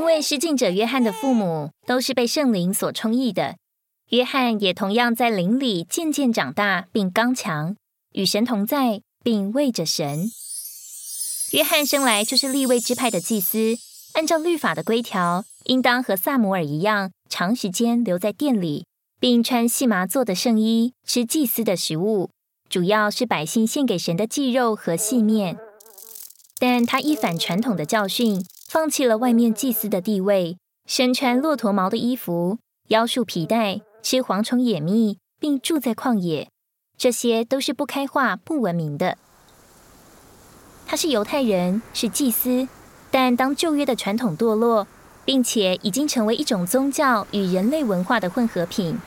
因为施浸者约翰的父母都是被圣灵所充溢的，约翰也同样在灵里渐渐长大，并刚强，与神同在，并为着神。约翰生来就是立位支派的祭司，按照律法的规条，应当和萨摩尔一样，长时间留在店里，并穿细麻做的圣衣，吃祭司的食物，主要是百姓献给神的祭肉和细面。但他一反传统的教训。放弃了外面祭司的地位，身穿骆驼毛的衣服，腰束皮带，吃蝗虫野蜜，并住在旷野，这些都是不开化、不文明的。他是犹太人，是祭司，但当旧约的传统堕落，并且已经成为一种宗教与人类文化的混合品，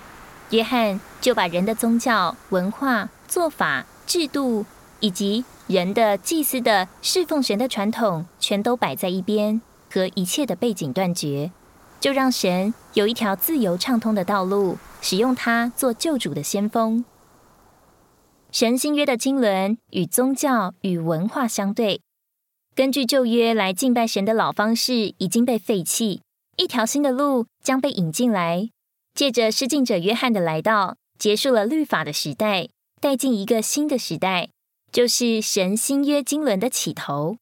约翰就把人的宗教、文化、做法、制度以及。人的祭司的侍奉神的传统全都摆在一边，和一切的背景断绝，就让神有一条自由畅通的道路，使用它做救主的先锋。神新约的经纶与宗教与文化相对，根据旧约来敬拜神的老方式已经被废弃，一条新的路将被引进来，借着施浸者约翰的来到，结束了律法的时代，带进一个新的时代。就是神新约经纶的起头。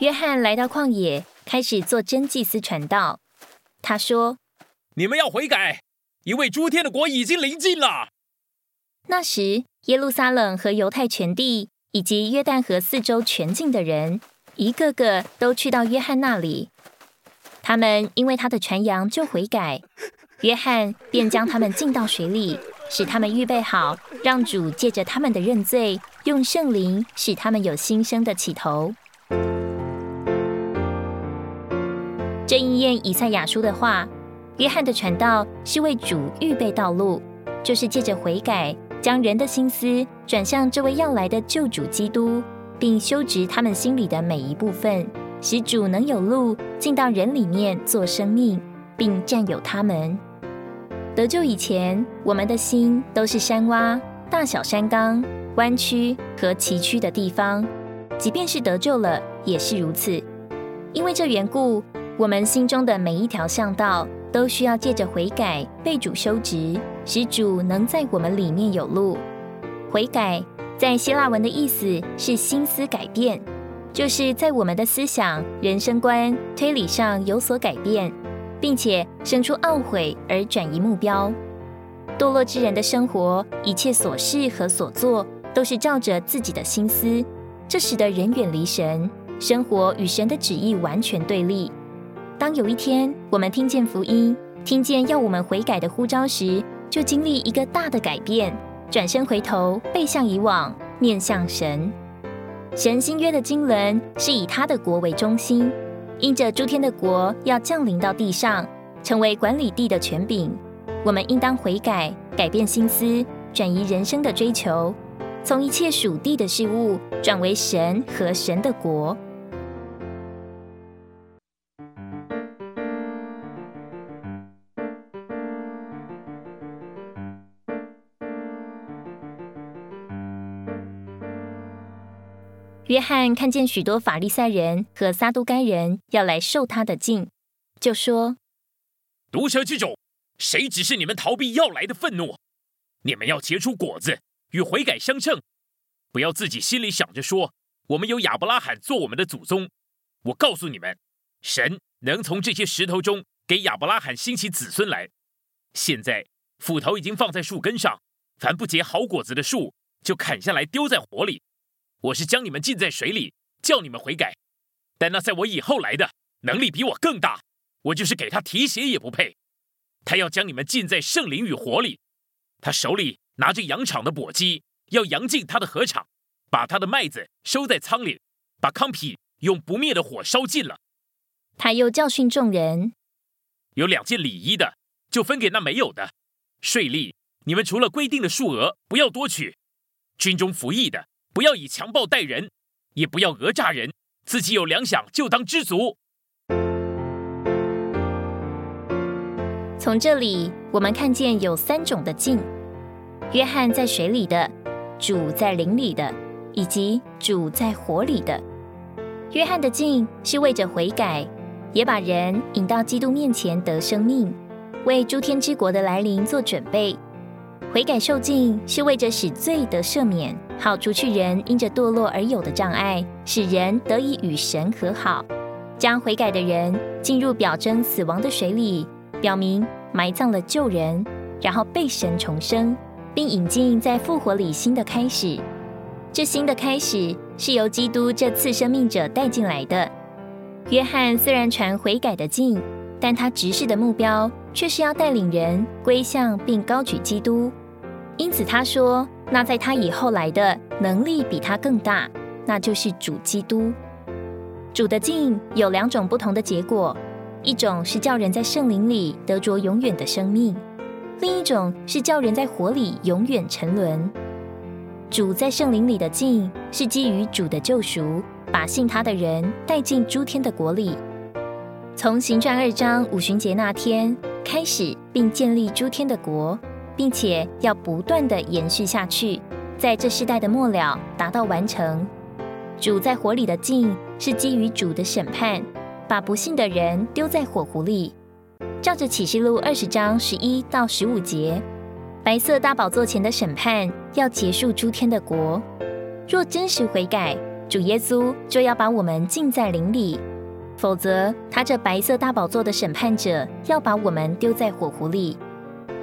约翰来到旷野，开始做真祭司传道。他说：“你们要悔改，因为诸天的国已经临近了。”那时，耶路撒冷和犹太全地以及约旦河四周全境的人，一个个都去到约翰那里。他们因为他的传扬就悔改，约翰便将他们浸到水里，使他们预备好，让主借着他们的认罪，用圣灵使他们有新生的起头。这应验以赛亚书的话，约翰的传道是为主预备道路，就是借着悔改，将人的心思转向这位要来的救主基督，并修直他们心里的每一部分。使主能有路进到人里面做生命，并占有他们。得救以前，我们的心都是山洼、大小山冈、弯曲和崎岖的地方。即便是得救了，也是如此。因为这缘故，我们心中的每一条巷道都需要借着悔改被主修直，使主能在我们里面有路。悔改在希腊文的意思是心思改变。就是在我们的思想、人生观、推理上有所改变，并且生出懊悔而转移目标。堕落之人的生活，一切所事和所做都是照着自己的心思，这使得人远离神，生活与神的旨意完全对立。当有一天我们听见福音，听见要我们悔改的呼召时，就经历一个大的改变，转身回头，背向以往，面向神。神新约的经纶是以他的国为中心，因着诸天的国要降临到地上，成为管理地的权柄。我们应当悔改，改变心思，转移人生的追求，从一切属地的事物转为神和神的国。约翰看见许多法利赛人和撒都该人要来受他的敬，就说：“毒蛇之种，谁只是你们逃避要来的愤怒？你们要结出果子，与悔改相称。不要自己心里想着说，我们有亚伯拉罕做我们的祖宗。我告诉你们，神能从这些石头中给亚伯拉罕兴起子孙来。现在斧头已经放在树根上，凡不结好果子的树，就砍下来丢在火里。”我是将你们浸在水里，叫你们悔改，但那在我以后来的能力比我更大，我就是给他提鞋也不配。他要将你们浸在圣灵与火里，他手里拿着羊场的簸箕，要扬进他的禾场，把他的麦子收在仓里，把糠皮用不灭的火烧尽了。他又教训众人：有两件礼衣的，就分给那没有的；税吏，你们除了规定的数额，不要多取；军中服役的。不要以强暴待人，也不要讹诈人。自己有粮饷就当知足。从这里我们看见有三种的敬：约翰在水里的，主在灵里的，以及主在火里的。约翰的镜是为着悔改，也把人引到基督面前得生命，为诸天之国的来临做准备。悔改受尽是为着使罪得赦免，好除去人因着堕落而有的障碍，使人得以与神和好，将悔改的人进入表征死亡的水里，表明埋葬了旧人，然后被神重生，并引进在复活里新的开始。这新的开始是由基督这次生命者带进来的。约翰虽然传悔改的经，但他直视的目标却是要带领人归向并高举基督。因此他说：“那在他以后来的能力比他更大，那就是主基督。主的境有两种不同的结果，一种是叫人在圣灵里得着永远的生命，另一种是叫人在火里永远沉沦。主在圣灵里的境是基于主的救赎，把信他的人带进诸天的国里。从行传二章五旬节那天开始，并建立诸天的国。”并且要不断的延续下去，在这世代的末了达到完成。主在火里的境是基于主的审判，把不幸的人丢在火湖里。照着启示录二十章十一到十五节，白色大宝座前的审判要结束诸天的国。若真实悔改，主耶稣就要把我们禁在灵里；否则，他这白色大宝座的审判者要把我们丢在火湖里。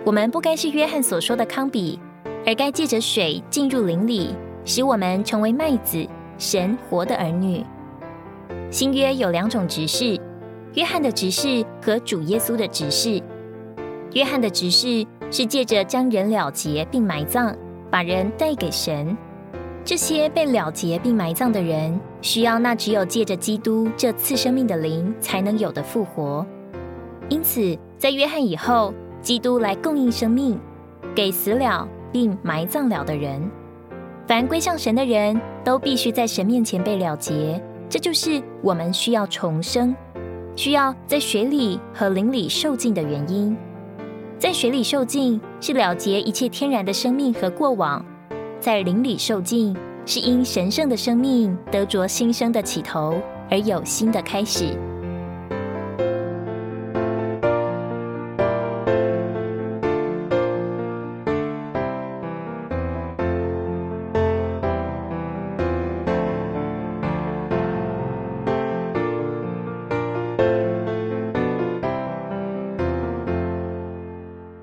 我们不该是约翰所说的康比，而该借着水进入灵里，使我们成为麦子，神活的儿女。新约有两种执事：约翰的执事和主耶稣的执事。约翰的执事是借着将人了结并埋葬，把人带给神。这些被了结并埋葬的人，需要那只有借着基督这次生命的灵才能有的复活。因此，在约翰以后。基督来供应生命，给死了并埋葬了的人。凡归向神的人都必须在神面前被了结，这就是我们需要重生，需要在水里和灵里受尽的原因。在水里受尽是了结一切天然的生命和过往；在灵里受尽是因神圣的生命得着新生的起头而有新的开始。